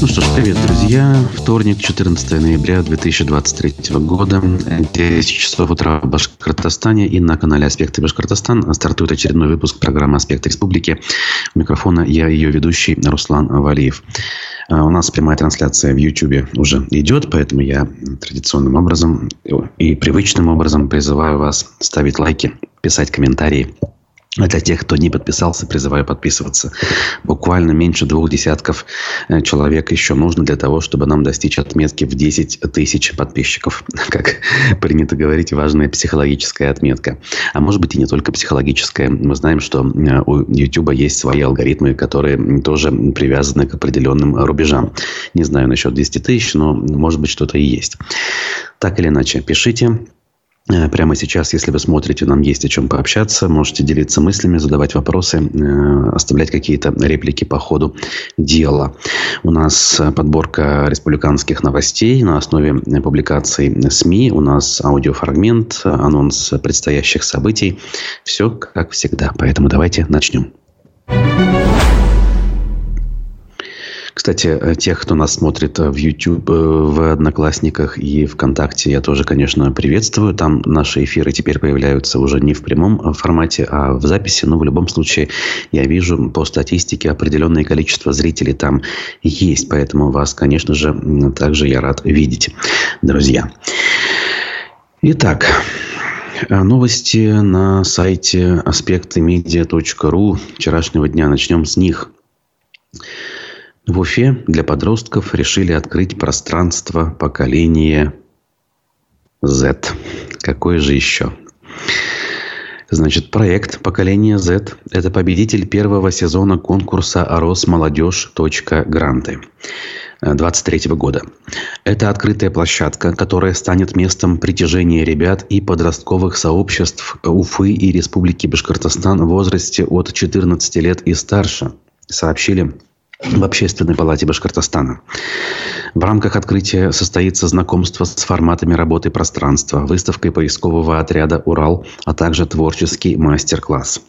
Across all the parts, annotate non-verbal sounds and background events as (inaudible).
Ну что ж, привет, друзья. Вторник, 14 ноября 2023 года, 10 часов утра в Башкортостане и на канале «Аспекты Башкортостан» стартует очередной выпуск программы «Аспекты Республики». У микрофона я, ее ведущий Руслан Валиев. А, у нас прямая трансляция в YouTube уже идет, поэтому я традиционным образом и привычным образом призываю вас ставить лайки, писать комментарии а для тех, кто не подписался, призываю подписываться. Буквально меньше двух десятков э, человек еще нужно для того, чтобы нам достичь отметки в 10 тысяч подписчиков. (laughs) Как принято говорить, важная психологическая отметка. А может быть и не только психологическая. Мы знаем, что э, у YouTube есть свои алгоритмы, которые тоже привязаны к определенным рубежам. Не знаю насчет 10 тысяч, но может быть что-то и есть. Так или иначе, пишите. Э, прямо сейчас, если вы смотрите, нам есть о чем пообщаться. Можете делиться мыслями, задавать вопросы, э, оставлять какие-то реплики по ходу дела. У нас подборка республиканских новостей на основе публикаций СМИ. У нас аудиофрагмент, анонс предстоящих событий. Все как всегда. Поэтому давайте начнем. Кстати, э, тех, кто нас смотрит э, в YouTube, э, в Одноклассниках и ВКонтакте, я тоже, конечно, приветствую. Там наши эфиры теперь появляются уже не в прямом формате, а в записи. Но в любом случае я вижу по статистике определенное количество зрителей там есть. Поэтому вас, конечно же, также я рад видеть, друзья. Итак, новости на сайте аспектымедиа.ру вчерашнего дня. Начнем с них. В Уфе для подростков решили открыть пространство поколения Z. Какое же еще? Значит, проект «Поколение Z» – это победитель первого сезона конкурса «Росмолодежь. Гранты» 2023 года. Это открытая площадка, которая станет местом притяжения ребят и подростковых сообществ Уфы и Республики Башкортостан в возрасте от 14 лет и старше, сообщили в Общественной палате Башкортостана. В рамках открытия состоится знакомство с форматами работы пространства, выставкой поискового отряда «Урал», а также творческий мастер-класс.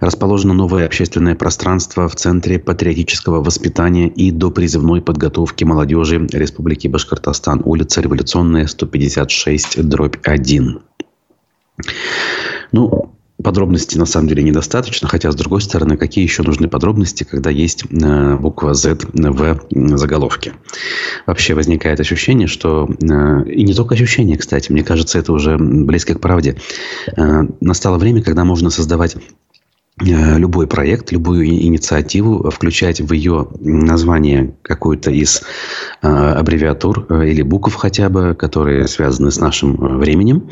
Расположено новое общественное пространство в Центре патриотического воспитания и допризывной подготовки молодежи Республики Башкортостан, улица Революционная, 156, дробь 1. Ну, Подробностей на самом деле недостаточно, хотя, с другой стороны, какие еще нужны подробности, когда есть э, буква Z в заголовке. Вообще возникает ощущение, что... Э, и не только ощущение, кстати, мне кажется, это уже близко к правде. Э, настало время, когда можно создавать любой проект, любую инициативу, включать в ее название какую-то из э, аббревиатур э, или букв хотя бы, которые связаны с нашим временем.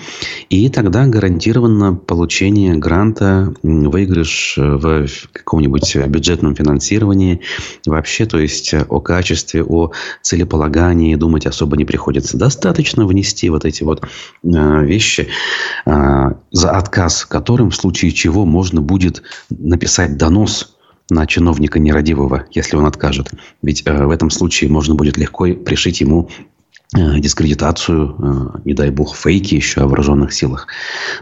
И тогда гарантированно получение гранта, выигрыш в каком-нибудь бюджетном финансировании. Вообще, то есть о качестве, о целеполагании думать особо не приходится. Достаточно внести вот эти вот вещи, за отказ которым в случае чего можно будет написать донос на чиновника нерадивого, если он откажет. Ведь э, в этом случае можно будет легко пришить ему э, дискредитацию, э, не дай бог, фейки еще о вооруженных силах.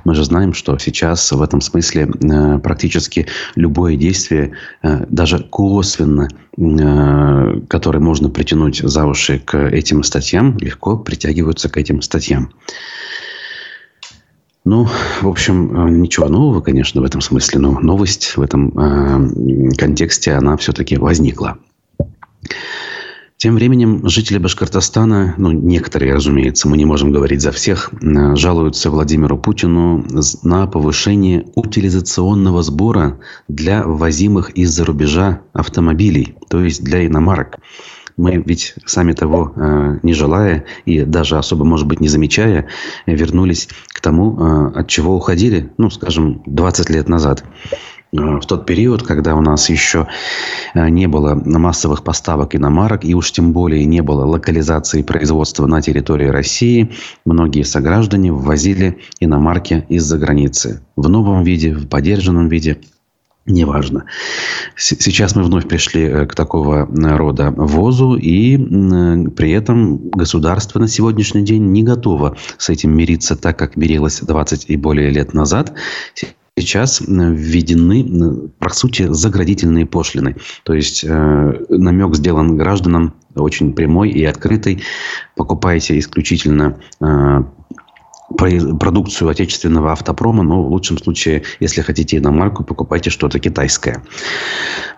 Мы же знаем, что сейчас в этом смысле э, практически любое действие, э, даже косвенно, э, которое можно притянуть за уши к этим статьям, легко притягиваются к этим статьям. Ну, в общем, э, ничего нового, конечно, в этом смысле, но новость в этом э, контексте, она все-таки возникла. Тем временем жители Башкортостана, ну, некоторые, разумеется, мы не можем говорить за всех, э, жалуются Владимиру Путину на повышение утилизационного сбора для ввозимых из-за рубежа автомобилей, то есть для иномарок. Мы ведь сами того э, не желая и даже особо, может быть, не замечая, вернулись к тому, э, от чего уходили, ну, скажем, 20 лет назад. Э, в тот период, когда у нас еще не было массовых поставок иномарок, и уж тем более не было локализации производства на территории России, многие сограждане ввозили иномарки из-за границы. В новом виде, в поддержанном виде – Неважно. Сейчас мы вновь пришли э, к такого э, рода ввозу, и при этом государство на сегодняшний день не готово с этим мириться так, как мирилось 20 и более лет назад. сейчас введены, по сути, заградительные пошлины. То есть намек сделан гражданам очень прямой и открытый. Покупайте исключительно продукцию отечественного автопрома, но в лучшем случае, если хотите иномарку, покупайте что-то китайское.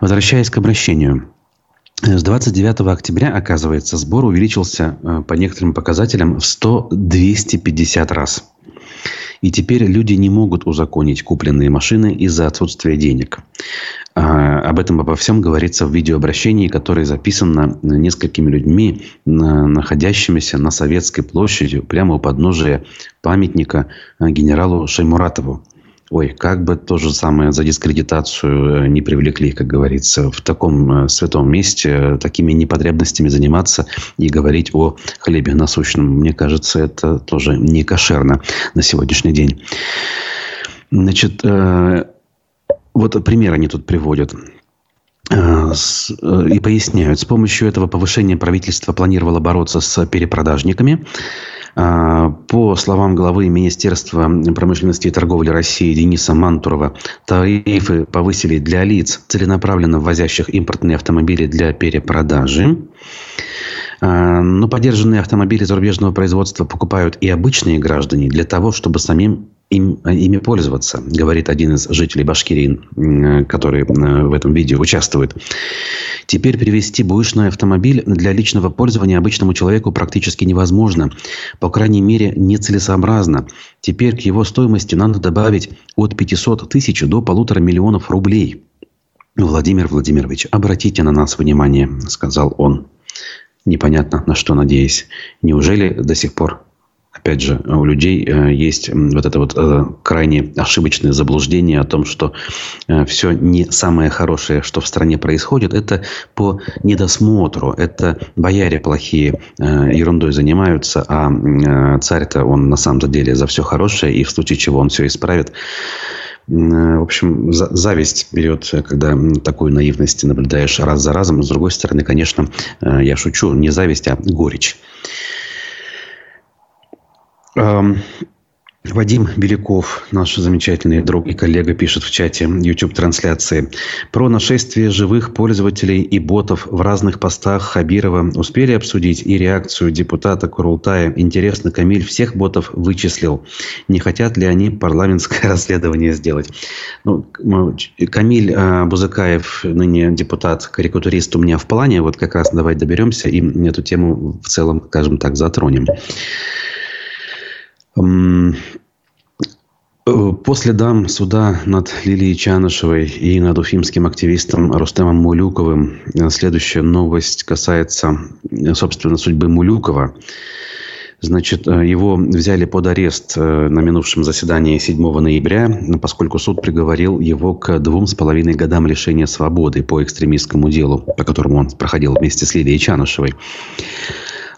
Возвращаясь к обращению. С 29 октября, оказывается, сбор увеличился э, по некоторым показателям в 100-250 раз. И теперь люди не могут узаконить купленные машины из-за отсутствия денег. А, об этом обо всем говорится в видеообращении, которое записано несколькими людьми, находящимися на Советской площади, прямо у подножия памятника э, генералу Шаймуратову. Ой, как бы то же самое за дискредитацию э, не привлекли, как говорится, в таком э, святом месте э, такими непотребностями заниматься и говорить о хлебе насущном. Мне кажется, это тоже не кошерно на сегодняшний день. Значит, вот пример они тут приводят и поясняют. С помощью этого повышения правительство планировало бороться с перепродажниками. А, по словам главы Министерства промышленности и торговли России Дениса Мантурова, тарифы повысили для лиц, целенаправленно ввозящих импортные автомобили для перепродажи. А, но поддержанные автомобили зарубежного производства покупают и обычные граждане для того, чтобы самим им, ими пользоваться, говорит один из жителей Башкирии, который в этом видео участвует. Теперь привезти бэушный автомобиль для личного пользования обычному человеку практически невозможно. По крайней мере, нецелесообразно. Теперь к его стоимости надо добавить от 500 тысяч до полутора миллионов рублей. Владимир Владимирович, обратите на нас внимание, сказал он. Непонятно, на что надеясь. Неужели до сих пор опять же, у людей э, есть вот это вот э, крайне ошибочное заблуждение о том, что э, все не самое хорошее, что в стране происходит, это по недосмотру, это бояре плохие ерундой занимаются, а царь-то он на самом деле за все хорошее, и в случае чего он все исправит. В общем, зависть берет, когда такую наивность наблюдаешь раз за разом. С другой стороны, конечно, я шучу, не зависть, а горечь. Вадим Беляков, наш замечательный друг и коллега, пишет в чате YouTube-трансляции. Про нашествие живых пользователей и ботов в разных постах Хабирова успели обсудить и реакцию депутата Курултая. Интересно, Камиль всех ботов вычислил. Не хотят ли они парламентское (laughs) расследование сделать? Ну, Камиль а, Бузыкаев, ныне депутат-карикатурист у меня в плане. Вот как раз давай доберемся и эту тему в целом, скажем так, затронем. Э, по следам суда над Лилией Чанышевой и над уфимским активистом Рустемом Мулюковым э, следующая новость касается, э, собственно, судьбы Мулюкова. Значит, его взяли под арест на минувшем заседании 7 ноября, поскольку суд приговорил его к двум с половиной годам лишения свободы по экстремистскому делу, по которому он проходил вместе с Лилией Чанышевой.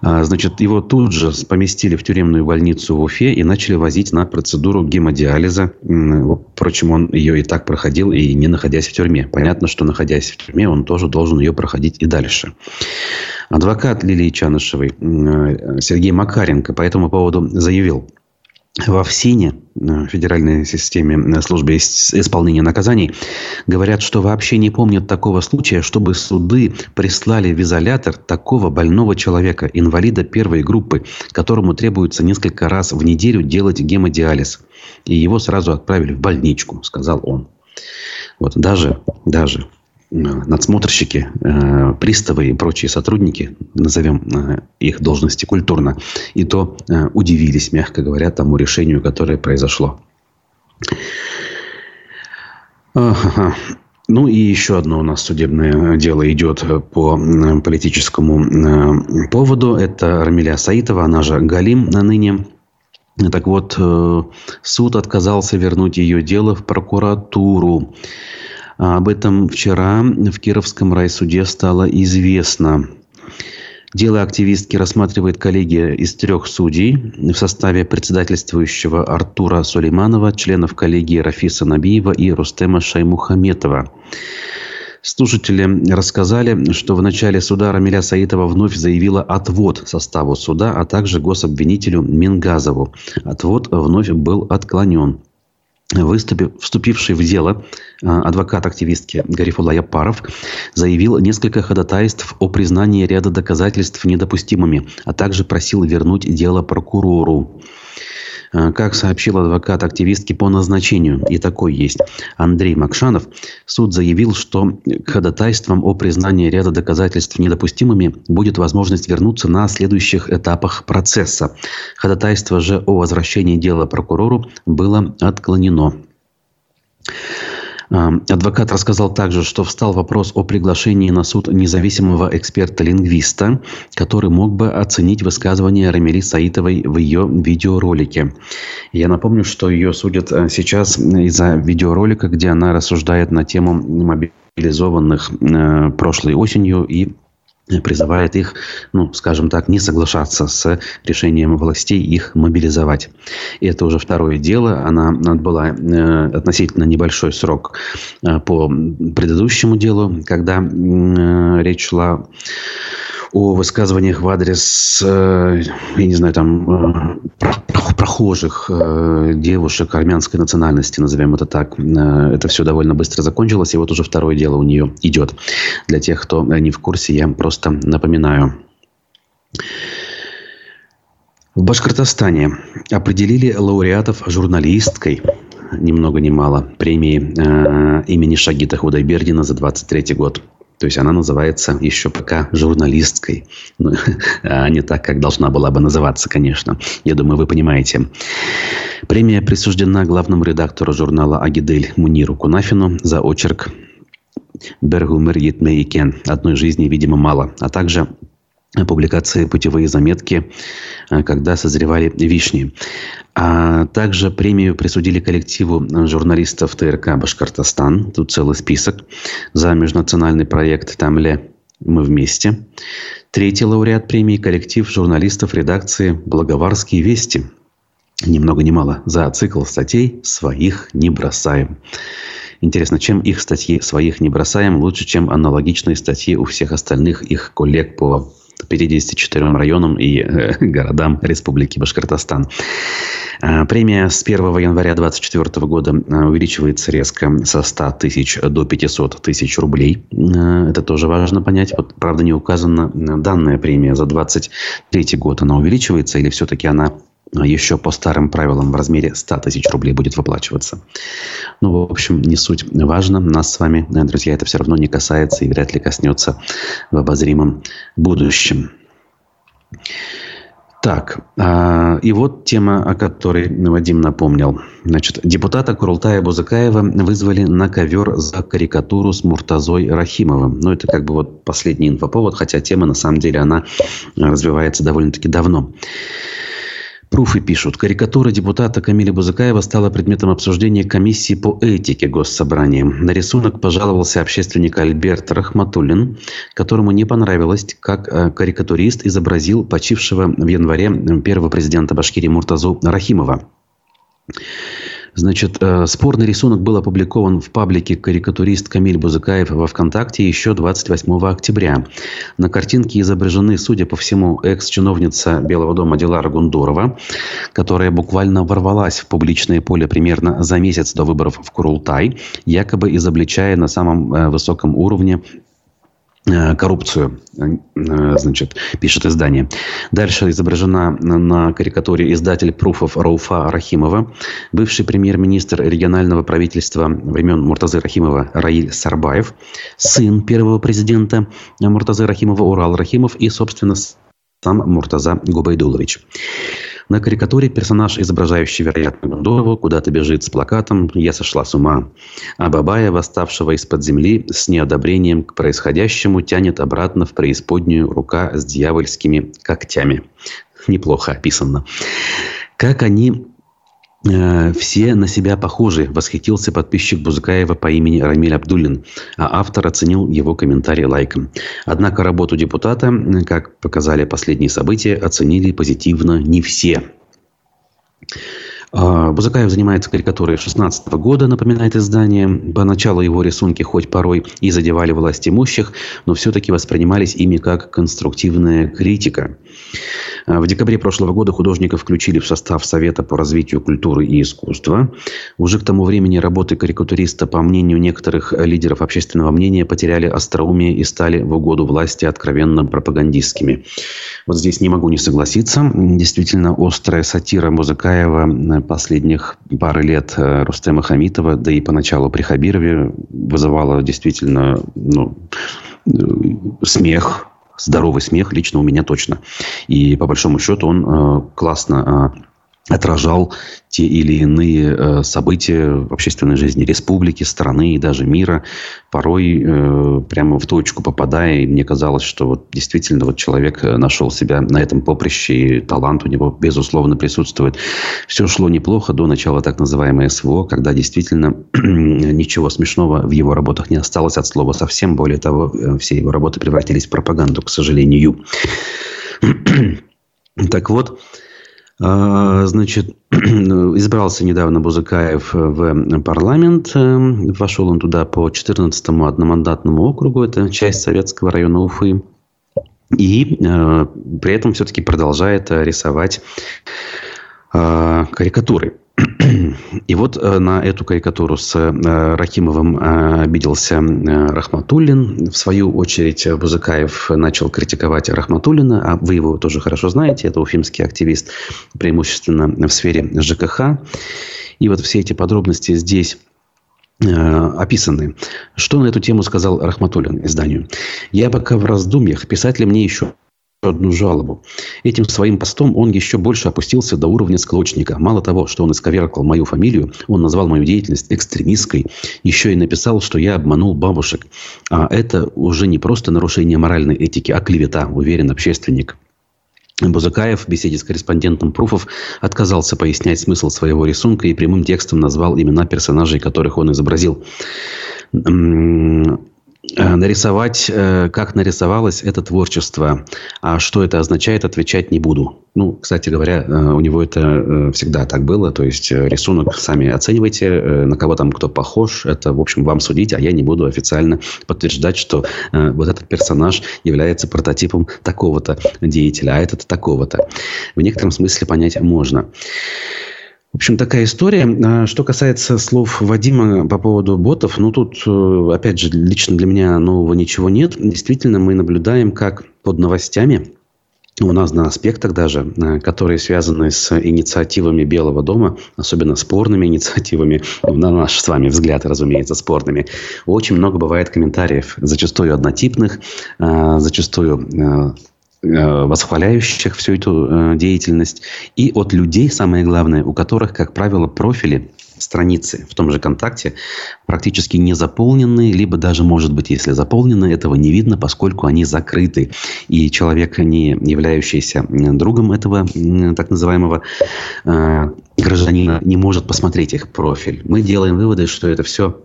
А, значит, его тут же поместили в тюремную больницу в Уфе и начали возить на процедуру гемодиализа. Впрочем, он ее и так проходил, и не находясь в тюрьме. Понятно, что находясь в тюрьме, он тоже должен ее проходить и дальше. Адвокат Лилии Чанышевой Сергей Макаренко по этому поводу заявил – во ФСИНе, э, Федеральной системе э, службы исполнения наказаний, говорят, что вообще не помнят такого случая, чтобы суды прислали в изолятор такого больного человека, инвалида первой группы, которому требуется несколько раз в неделю делать гемодиализ. И его сразу отправили в больничку, сказал он. Вот даже, даже надсмотрщики, э, приставы и прочие сотрудники, назовем э, их должности культурно, и то э, удивились, мягко говоря, тому решению, которое произошло. Ну и еще одно у нас судебное дело идет по политическому поводу. Это Рамиля Саитова, она же Галим на ныне. Так вот, суд отказался вернуть ее дело в прокуратуру. А об этом вчера в Кировском райсуде стало известно. Дело активистки рассматривает коллегия из трех судей в составе председательствующего Артура Сулейманова, членов коллегии Рафиса Набиева и Рустема Шаймухаметова. Слушатели рассказали, что в начале суда Рамиля Саитова вновь заявила отвод составу суда, а также гособвинителю Мингазову. Отвод вновь был отклонен. Выступив, вступивший в дело адвокат активистки Гарифулла Япаров заявил несколько ходатайств о признании ряда доказательств недопустимыми, а также просил вернуть дело прокурору. Э, как сообщил адвокат активистки по назначению, и такой есть Андрей Макшанов, суд заявил, что к ходатайствам о признании ряда доказательств недопустимыми будет возможность вернуться на следующих этапах процесса. Ходатайство же о возвращении дела прокурору было отклонено. Адвокат рассказал также, что встал вопрос о приглашении на суд независимого эксперта-лингвиста, который мог бы оценить высказывания Рамили Саитовой в ее видеоролике. Я напомню, что ее судят э, сейчас из-за видеоролика, где она рассуждает на тему мобилизованных э, прошлой осенью и призывает их, ну, скажем так, не соглашаться с решением властей их мобилизовать. И это уже второе дело. Она отбыла э, относительно небольшой срок э, по предыдущему делу, когда э, речь шла о высказываниях в адрес, э, я не знаю, там, э, прохожих э, девушек армянской национальности, назовем это так. Это все довольно быстро закончилось, и вот уже второе дело у нее идет. Для тех, кто не в курсе, я просто напоминаю. В Башкортостане определили лауреатов журналисткой ни много ни мало премии э, имени Шагита Худайбердина за 23 год. То есть она называется еще пока журналисткой. Ну, (laughs) а не так, как должна была бы называться, конечно. Я думаю, вы понимаете. Премия присуждена главному редактору журнала «Агидель» Муниру Кунафину за очерк «Бергумер Етмейкен». Одной жизни, видимо, мало. А также публикации «Путевые заметки», э, когда созревали вишни. А также премию присудили коллективу журналистов ТРК «Башкортостан». Тут целый список. За межнациональный проект «Тамле мы вместе». Третий лауреат премии – коллектив журналистов редакции «Благоварские вести». Ни много ни мало. За цикл статей «Своих не бросаем». Интересно, чем их статьи «Своих не бросаем» лучше, чем аналогичные статьи у всех остальных их коллег по 54 районам и э, (laughs) городам Республики Башкортостан. Э, премия с 1 января 2024 года э, увеличивается резко со 100 тысяч до 500 тысяч рублей. Это тоже важно понять. Вот, правда, не указана данная премия за 2023 год. Она увеличивается или все-таки она еще по старым правилам в размере 100 тысяч рублей будет выплачиваться. Ну, в общем, не суть важно. Нас с вами, друзья, это все равно не касается и вряд ли коснется в обозримом будущем. Так, а, и вот тема, о которой Вадим напомнил. Значит, депутата Курултая Бузыкаева вызвали на ковер за карикатуру с Муртазой Рахимовым. Ну, это как бы вот последний инфоповод, хотя тема, на самом деле, она развивается довольно-таки давно. Пруфы пишут. Карикатура депутата Камиля Бузыкаева стала предметом обсуждения комиссии по этике Госсобрания. На рисунок пожаловался общественник Альберт Рахматуллин, которому не понравилось, как э, карикатурист изобразил почившего в январе первого президента Башкирии Муртазу Рахимова. Значит, э, спорный рисунок был опубликован в паблике карикатурист Камиль Бузыкаев во ВКонтакте еще 28 октября. На картинке изображены, судя по всему, экс-чиновница Белого дома Дилара Гундурова, которая буквально ворвалась в публичное поле примерно за месяц до выборов в Курултай, якобы изобличая на самом э, высоком уровне коррупцию, э, значит, пишет издание. Дальше изображена на карикатуре издатель пруфов Рауфа Рахимова, бывший премьер-министр регионального правительства времен Муртазы Рахимова Раиль Сарбаев, сын первого президента Муртазы Рахимова Урал Рахимов и, собственно, сам Муртаза Губайдулович. На карикатуре персонаж, изображающий, вероятно, Гондорову, куда-то бежит с плакатом «Я сошла с ума». А Бабая, восставшего из-под земли, с неодобрением к происходящему, тянет обратно в преисподнюю рука с дьявольскими когтями. Неплохо описано. Как они все на себя похожи, восхитился подписчик Бузыкаева по имени Рамиль Абдуллин, а автор оценил его комментарий лайком. Однако работу депутата, как показали последние события, оценили позитивно не все. А, Бузакаев занимается карикатурой 16 года, напоминает издание. Поначалу его рисунки хоть порой и задевали власть имущих, но все-таки воспринимались ими как конструктивная критика. А, в декабре прошлого года художника включили в состав Совета по развитию культуры и искусства. Уже к тому времени работы карикатуриста, по мнению некоторых лидеров общественного мнения, потеряли остроумие и стали в угоду власти откровенно пропагандистскими. Вот здесь не могу не согласиться. Действительно, острая сатира Музыкаева последних пары лет э, Рустема Хамитова, да и поначалу при Хабирове вызывала действительно ну, э, смех, здоровый смех лично у меня точно. И по большому счету он э, классно отражал те или иные э, события в общественной жизни республики, страны и даже мира, порой э, прямо в точку попадая. И мне казалось, что вот действительно вот человек э, нашел себя на этом поприще, и талант у него, безусловно, присутствует. Все шло неплохо до начала так называемой СВО, когда действительно (clears throat) ничего смешного в его работах не осталось от слова совсем. Более того, все его работы превратились в пропаганду, к сожалению. (clears throat) так вот, значит, (clears throat) избрался недавно Бузыкаев в парламент. Вошел он туда по 14-му одномандатному округу. Это часть Советского района Уфы. И э, при этом все-таки продолжает рисовать э, карикатуры. И вот э, на эту карикатуру с э, Рахимовым э, обиделся Рахматуллин. В свою очередь Бузыкаев начал критиковать Рахматуллина, а вы его тоже хорошо знаете, это уфимский активист, преимущественно в сфере ЖКХ. И вот все эти подробности здесь описаны. Что на эту тему сказал Рахматуллин изданию? «Я пока в раздумьях. Писать ли мне еще одну жалобу. Этим своим постом он еще больше опустился до уровня склочника. Мало того, что он исковеркал мою фамилию, он назвал мою деятельность экстремистской, еще и написал, что я обманул бабушек. А это уже не просто нарушение моральной этики, а клевета, уверен общественник. Бузакаев в беседе с корреспондентом Пруфов отказался пояснять смысл своего рисунка и прямым текстом назвал имена персонажей, которых он изобразил. Э, нарисовать, э, как нарисовалось это творчество. А что это означает, отвечать не буду. Ну, кстати говоря, э, у него это всегда так было. То есть, рисунок сами оценивайте, на кого там кто похож. Это, в общем, вам судить, а я не буду официально подтверждать, что вот этот персонаж является прототипом такого-то деятеля, а этот такого-то. В некотором смысле понять можно. В общем, такая история. А, что касается слов Вадима по поводу ботов, ну, тут, э, опять же, лично для меня нового ничего нет. Действительно, мы наблюдаем, как под новостями у нас на аспектах даже, э, которые связаны с инициативами Белого дома, особенно спорными инициативами, ну, на наш с вами взгляд, разумеется, спорными, очень много бывает комментариев, зачастую однотипных, э, зачастую восхваляющих всю эту э, деятельность, и от людей, самое главное, у которых, как правило, профили страницы в том же контакте практически не заполнены, либо даже, может быть, если заполнены, этого не видно, поскольку они закрыты. И человек, не являющийся другом этого так называемого э, гражданина, не может посмотреть их профиль. Мы делаем выводы, что это все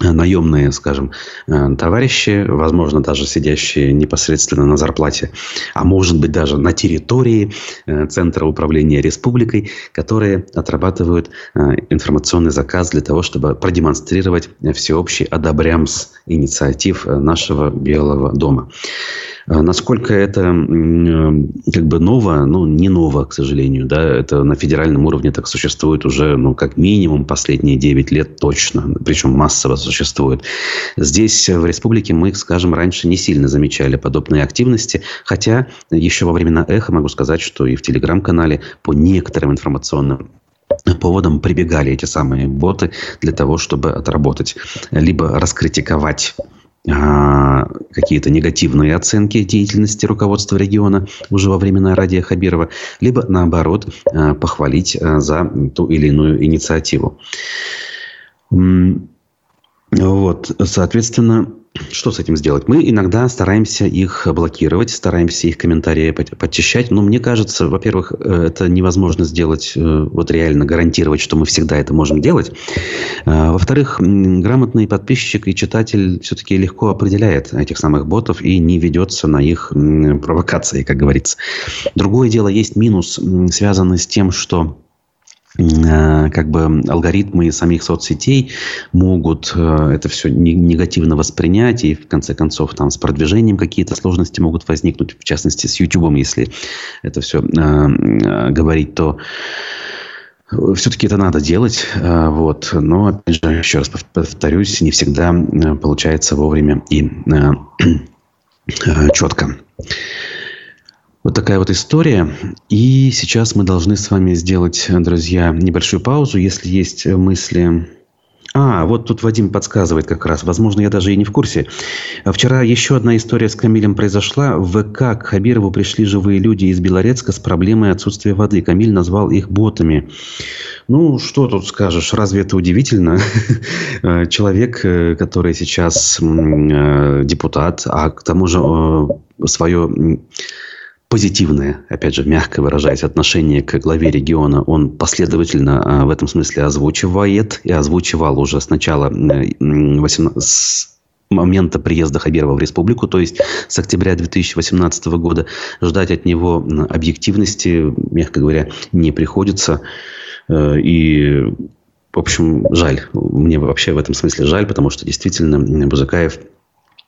наемные, скажем, э, товарищи, возможно, даже сидящие непосредственно на зарплате, а может быть даже на территории э, Центра управления республикой, которые отрабатывают э, информационный заказ для того, чтобы продемонстрировать всеобщий одобрямс инициатив нашего Белого дома. А насколько это как бы ново, ну, не ново, к сожалению, да, это на федеральном уровне так существует уже, ну, как минимум последние 9 лет точно, причем массово существует. Здесь, в республике, мы, скажем, раньше не сильно замечали подобные активности, хотя еще во времена эхо могу сказать, что и в телеграм-канале по некоторым информационным поводом прибегали эти самые боты для того, чтобы отработать, либо раскритиковать какие-то негативные оценки деятельности руководства региона уже во времена Радия Хабирова, либо наоборот а, похвалить а, за ту или иную инициативу. Вот, соответственно, что с этим сделать? Мы иногда стараемся их блокировать, стараемся их комментарии подчищать. Но мне кажется, во-первых, э, это невозможно сделать, э, вот реально гарантировать, что мы всегда это можем делать. А, во-вторых, грамотный подписчик и читатель все-таки легко определяет этих самых ботов и не ведется на их провокации, как говорится. Другое дело, есть минус, связанный с тем, что как бы алгоритмы самих соцсетей могут э, это все негативно воспринять, и в конце концов там с продвижением какие-то сложности могут возникнуть, в частности с YouTube, если это все э, говорить, то все-таки это надо делать, вот. Но, опять же, еще раз повторюсь, не всегда получается вовремя и (clears throat) четко. Вот такая вот история. И сейчас мы должны с вами сделать, друзья, небольшую паузу. Если есть мысли... А, вот тут Вадим подсказывает как раз. Возможно, я даже и не в курсе. Вчера еще одна история с Камилем произошла. В ВК к Хабирову пришли живые люди из Белорецка с проблемой отсутствия воды. Камиль назвал их ботами. Ну, что тут скажешь? Разве это удивительно? (laughs) Человек, э, который сейчас э, депутат, а к тому же э, свое позитивное, опять же, мягко выражаясь, отношение к главе региона, он последовательно а, в этом смысле озвучивает и озвучивал уже с начала 18, с момента приезда Хабирова в республику, то есть с октября 2018 года, ждать от него объективности, мягко говоря, не приходится. Э, и, в общем, жаль. Мне вообще в этом смысле жаль, потому что действительно Бузакаев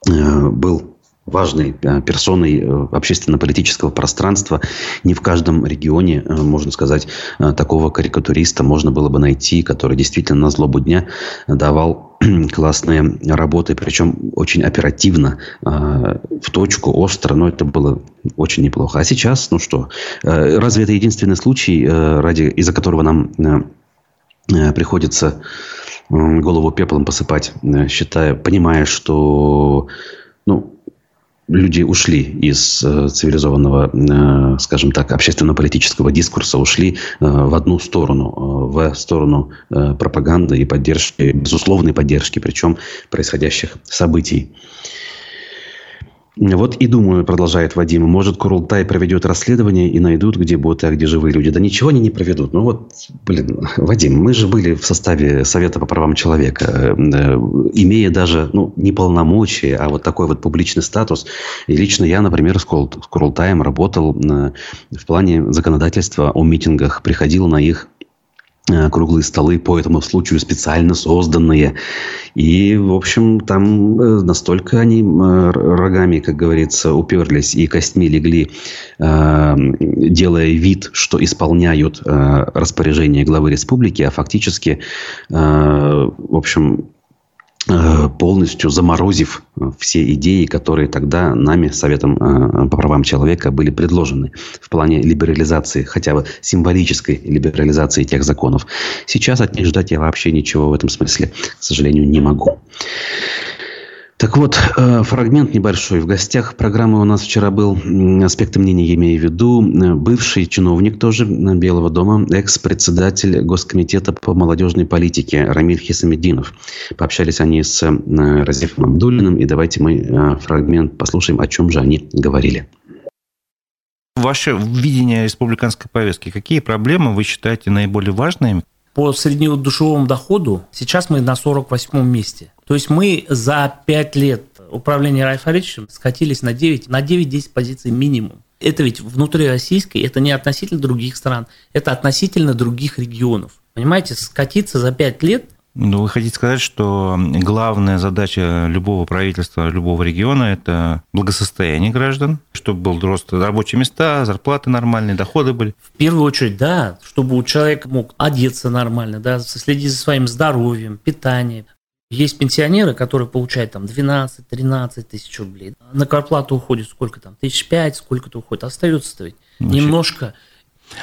э, был важной э, персоной э, общественно-политического пространства. Не в каждом регионе, э, можно сказать, такого карикатуриста можно было бы найти, который действительно на злобу дня давал (clears throat) классные работы, причем очень оперативно, в точку, остро, но это было очень неплохо. А сейчас, ну что, разве это единственный случай, ради, из-за которого нам приходится голову пеплом посыпать, считая, понимая, что ну, люди ушли из э, цивилизованного, э, скажем так, общественно-политического дискурса, ушли э, в одну сторону, в сторону пропаганды и поддержки, безусловной поддержки, причем происходящих событий. Вот и думаю, продолжает Вадим, может, Курултай проведет расследование и найдут, где боты, а где живые люди. Да ничего они не проведут. Ну вот, блин, Вадим, мы же были в составе Совета по правам человека, э, имея даже, ну, не полномочия, а вот такой вот публичный статус. И лично я, например, с Курултаем работал э, в плане законодательства о митингах, приходил на их Э, круглые столы по этому случаю специально созданные. И, в общем, там э, настолько они э, рогами, как говорится, уперлись и костьми легли, делая вид, что исполняют распоряжение главы республики, а фактически, в общем, Э, полностью заморозив э, все идеи, которые тогда нами, Советом э, по правам человека, были предложены в плане либерализации, хотя бы символической либерализации тех законов. Сейчас от них ждать я вообще ничего в этом смысле, к сожалению, не могу. Так вот, э, фрагмент небольшой. В гостях программы у нас вчера был аспекты мнения, я имею в виду, э, бывший чиновник тоже э, Белого дома, экс-председатель Госкомитета по молодежной политике Рамиль Хисамеддинов. Пообщались они с Разифом Абдулиным, и давайте мы фрагмент послушаем, о чем же они говорили. Ваше видение республиканской повестки, какие проблемы вы считаете наиболее важными? По среднедушевому доходу сейчас мы на 48 месте. То есть мы за 5 лет управления Райфаричем скатились на 9, на 9-10 позиций минимум. Это ведь внутри российской, это не относительно других стран, это относительно других регионов. Понимаете, скатиться за 5 лет ну, вы хотите сказать, что главная задача любого правительства, любого региона – это благосостояние граждан, чтобы был рост рабочие места, зарплаты нормальные, доходы были? В первую очередь, да, чтобы у человека мог одеться нормально, да, следить за своим здоровьем, питанием. Есть пенсионеры, которые получают там 12-13 тысяч рублей. На квартплату уходит сколько там? Тысяч пять, сколько-то уходит. Остается-то ведь немножко.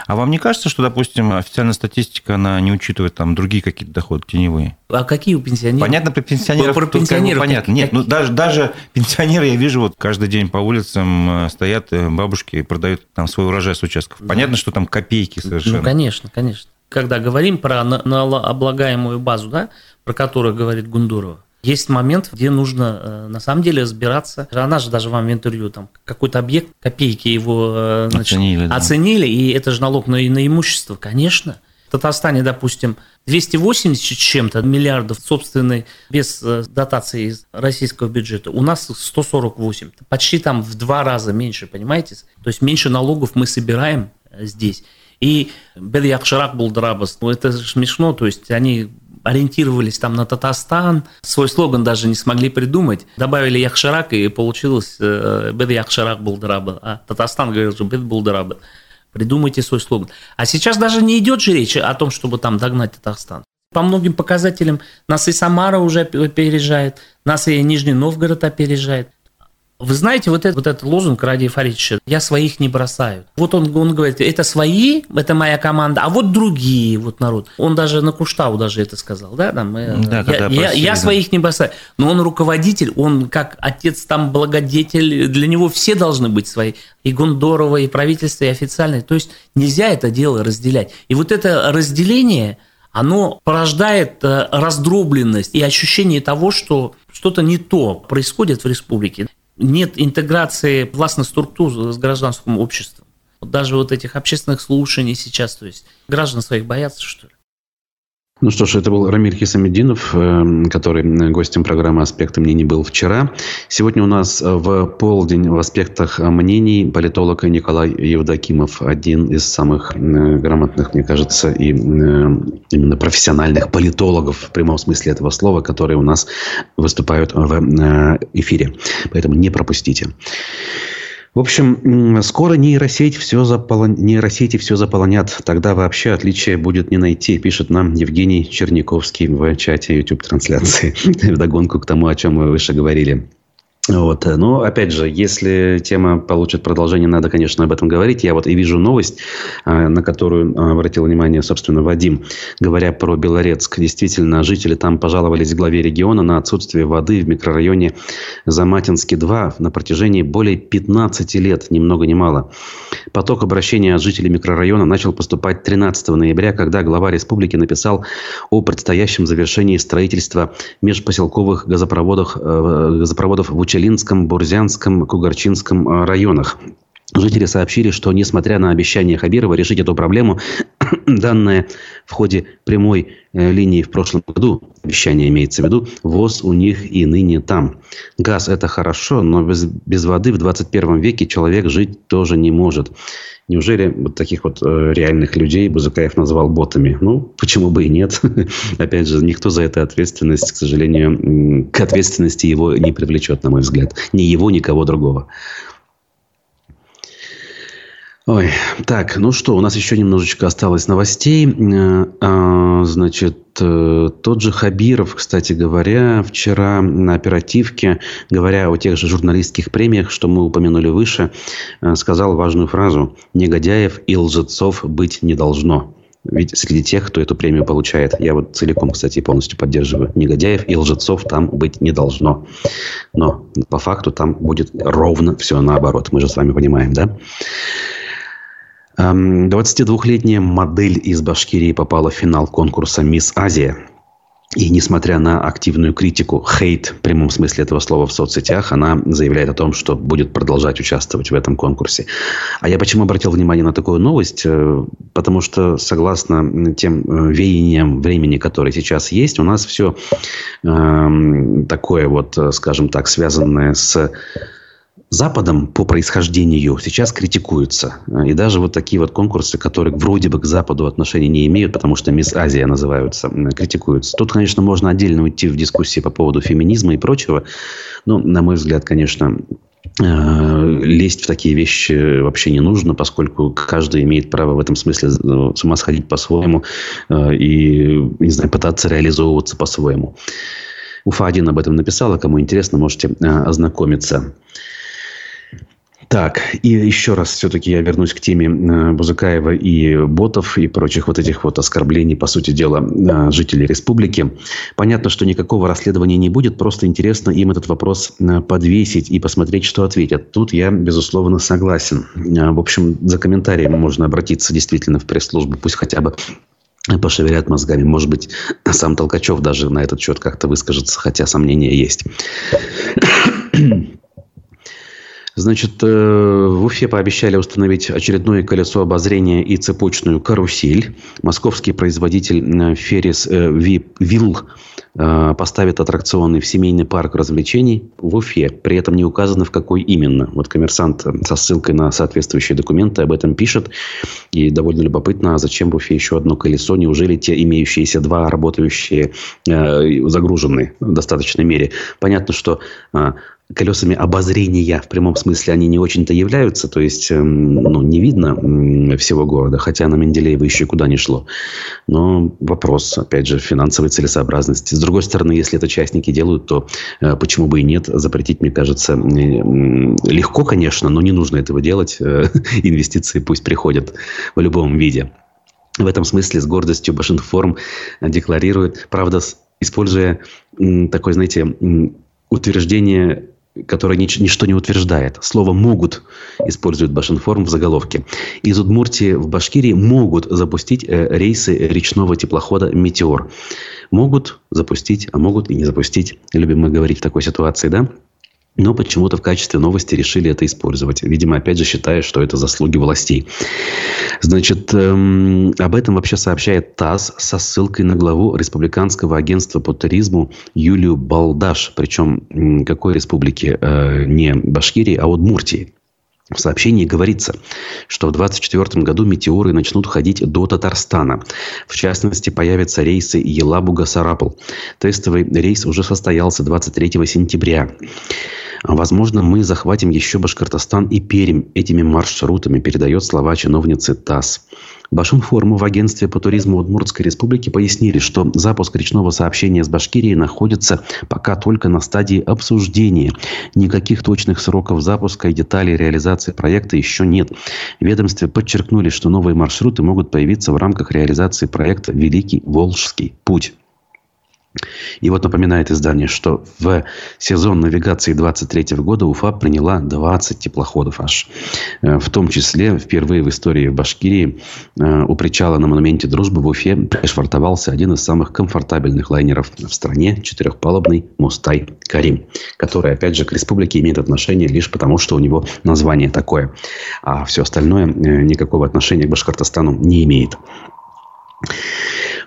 А вам не кажется, что, допустим, официальная статистика, она не учитывает там другие какие-то доходы теневые? А какие у пенсионеров? Понятно, про пенсионеров. Про, про пенсионеров как бы понятно. Нет, ну даже, даже пенсионеры, я вижу, вот каждый день по улицам э, стоят э, бабушки и продают там свой урожай с участков. Понятно, что там копейки совершенно. Ну, конечно, конечно. Когда говорим про налогооблагаемую базу, да, про которую говорит Гундурова, есть момент, где нужно э, на самом деле разбираться. Она же даже вам в интервью там какой-то объект, копейки его э, значит, оценили, да. оценили, и это же налог на, на имущество, конечно. В Татарстане, допустим, 280 чем-то миллиардов собственный без э, дотации из российского бюджета. У нас 148. Почти там в два раза меньше, понимаете? То есть меньше налогов мы собираем здесь. И «Бед якширак был драбас». Ну, это смешно, то есть они ориентировались там на Татарстан, свой слоган даже не смогли придумать. Добавили Яхширак, и получилось э, «Бед Яхширак был драба». А Татарстан говорил же «Бед был драба». Придумайте свой слоган. А сейчас даже не идет же речь о том, чтобы там догнать Татарстан. По многим показателям нас и Самара уже опережает, нас и Нижний Новгород опережает. Вы знаете, вот, этот вот этот лозунг Ради Фаридовича «Я своих не бросаю». Вот он, он говорит, это свои, это моя команда, а вот другие, вот народ. Он даже на Куштау даже это сказал, да? Там, да я, я, я своих не бросаю. Но он руководитель, он как отец там благодетель, для него все должны быть свои. И Гондорова, и правительство, и официальное. То есть нельзя это дело разделять. И вот это разделение, оно порождает э, раздробленность и ощущение того, что что-то не то происходит в республике нет интеграции властных структур с гражданским обществом. Вот даже вот этих общественных слушаний сейчас, то есть граждан своих боятся, что ли? Ну что ж, это был Рамиль Хисамединов, э, который гостем программы «Аспекты мнений» был вчера. Сегодня у нас в полдень в «Аспектах мнений» политолог Николай Евдокимов, один из самых э, грамотных, мне кажется, и э, именно профессиональных политологов в прямом смысле этого слова, которые у нас выступают в эфире. Поэтому не пропустите. В общем, скоро нейросеть все заполон... нейросети все заполонят. Тогда вообще отличия будет не найти, пишет нам Евгений Черниковский в чате YouTube-трансляции. (laughs) Вдогонку к тому, о чем мы выше говорили. Вот. Но, опять же, если тема получит продолжение, надо, конечно, об этом говорить. Я вот и вижу новость, а, на которую а, обратил внимание, собственно, Вадим, говоря про Белорецк. Действительно, жители там пожаловались главе региона на отсутствие воды в микрорайоне Заматинский-2 на протяжении более 15 лет, ни много ни мало. Поток обращения от жителей микрорайона начал поступать 13 ноября, когда глава республики написал о предстоящем завершении строительства межпоселковых газопроводов, э, газопроводов в участке Челинском, Бурзянском, Кугарчинском э, районах. Жители сообщили, что, несмотря на обещание Хабирова решить эту проблему, (coughs) данное в ходе прямой э, линии в прошлом году, обещание имеется в виду, ВОЗ у них и ныне там. Газ – это хорошо, но без, без воды в 21 веке человек жить тоже не может. Неужели вот таких вот э, реальных людей Бузыкаев назвал ботами? Ну, почему бы и нет? (laughs) Опять же, никто за это ответственность, к сожалению, к ответственности его не привлечет, на мой взгляд. Ни его, ни кого другого. Ой, так, ну что, у нас еще немножечко осталось новостей. Э, а, значит, э, тот же Хабиров, кстати говоря, вчера на оперативке, говоря о тех же журналистских премиях, что мы упомянули выше, э, сказал важную фразу «Негодяев и лжецов быть не должно». Ведь среди тех, кто эту премию получает, я вот целиком, кстати, полностью поддерживаю, негодяев и лжецов там быть не должно. Но по факту там будет ровно все наоборот. Мы же с вами понимаем, да? 22-летняя модель из Башкирии попала в финал конкурса «Мисс Азия». И несмотря на активную критику, хейт в прямом смысле этого слова в соцсетях, она заявляет о том, что будет продолжать участвовать в этом конкурсе. А я почему обратил внимание на такую новость? Э, потому что, согласно тем э, веяниям времени, которые сейчас есть, у нас все э, такое вот, э, скажем так, связанное с Западом по происхождению сейчас критикуются. И даже вот такие вот конкурсы, которые вроде бы к Западу отношения не имеют, потому что Мисс Азия называются, критикуются. Тут, конечно, можно отдельно уйти в дискуссии по поводу феминизма и прочего. Но, на мой взгляд, конечно, э, лезть в такие вещи вообще не нужно, поскольку каждый имеет право в этом смысле э, с ума сходить по-своему э, и, не знаю, пытаться реализовываться по-своему. Уфа-1 об этом написала. Кому интересно, можете ознакомиться. Так, и еще раз все-таки я вернусь к теме э, Бузыкаева и ботов и прочих вот этих вот оскорблений, по сути дела, э, жителей республики. Понятно, что никакого расследования не будет, просто интересно им этот вопрос э, подвесить и посмотреть, что ответят. Тут я, безусловно, согласен. В общем, за комментарием можно обратиться действительно в пресс-службу, пусть хотя бы пошевелят мозгами. Может быть, сам Толкачев даже на этот счет как-то выскажется, хотя сомнения есть. Значит, э, в Уфе пообещали установить очередное колесо обозрения и цепочную карусель. Московский производитель Феррис Вилл поставит аттракционы в семейный парк развлечений в Уфе. При этом не указано, в какой именно. Вот коммерсант со ссылкой на соответствующие документы об этом пишет. И довольно любопытно, а зачем в Уфе еще одно колесо? Неужели те имеющиеся два работающие загружены в достаточной мере? Понятно, что колесами обозрения в прямом смысле они не очень-то являются, то есть эм, ну, не видно всего города, хотя на Менделеева еще куда не шло. Но вопрос, опять же, финансовой целесообразности. С другой стороны, если это частники делают, то э, почему бы и нет, запретить, мне кажется, легко, конечно, но не нужно этого делать. Э, (laughs) инвестиции пусть приходят в любом виде. В этом смысле с гордостью Башинформ декларирует, правда, используя такой, знаете, утверждение которое нич- ничто не утверждает. Слово «могут» использует Башинформ в заголовке. Из Удмуртии в Башкирии могут запустить э, рейсы речного теплохода «Метеор». Могут запустить, а могут и не запустить. Любим мы говорить в такой ситуации, да? Но почему-то в качестве новости решили это использовать. Видимо, опять же, считая, что это заслуги властей. Значит, эм, об этом вообще сообщает ТАСС со ссылкой на главу Республиканского агентства по туризму Юлию Балдаш. Причем какой республики? Э, не Башкирии, а Удмуртии. В сообщении говорится, что в 2024 году метеоры начнут ходить до Татарстана. В частности, появятся рейсы Елабуга-Сарапул. Тестовый рейс уже состоялся 23 сентября. Возможно, мы захватим еще Башкортостан и Пермь этими маршрутами, передает слова чиновницы ТАСС. Башинформу в агентстве по туризму Удмуртской республики пояснили, что запуск речного сообщения с Башкирией находится пока только на стадии обсуждения. Никаких точных сроков запуска и деталей реализации проекта еще нет. Ведомстве подчеркнули, что новые маршруты могут появиться в рамках реализации проекта «Великий Волжский путь». И вот напоминает издание, что в сезон навигации 23 года Уфа приняла 20 теплоходов аж. Э, в том числе впервые в истории Башкирии э, у причала на монументе Дружбы в Уфе пришвартовался один из самых комфортабельных лайнеров в стране – четырехпалубный Мустай Карим, который, опять же, к республике имеет отношение лишь потому, что у него название такое. А все остальное э, никакого отношения к Башкортостану не имеет.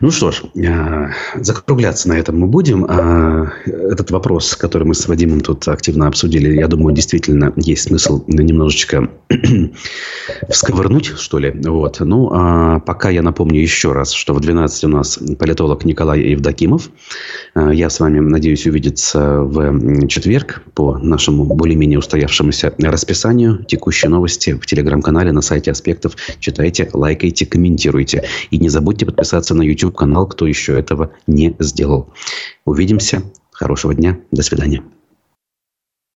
Ну что ж, э, закругляться на этом мы будем. А, этот вопрос, который мы с Вадимом тут активно обсудили, я думаю, действительно есть смысл немножечко (clears throat) всковырнуть, что ли. Вот. Ну, а пока я напомню еще раз, что в 12 у нас политолог Николай Евдокимов. Э, я с вами надеюсь увидеться в четверг по нашему более-менее устоявшемуся расписанию. Текущие новости в телеграм-канале на сайте Аспектов. Читайте, лайкайте, комментируйте. И не забудьте подписаться на YouTube YouTube-канал, кто еще этого не сделал. Увидимся. Хорошего дня. До свидания.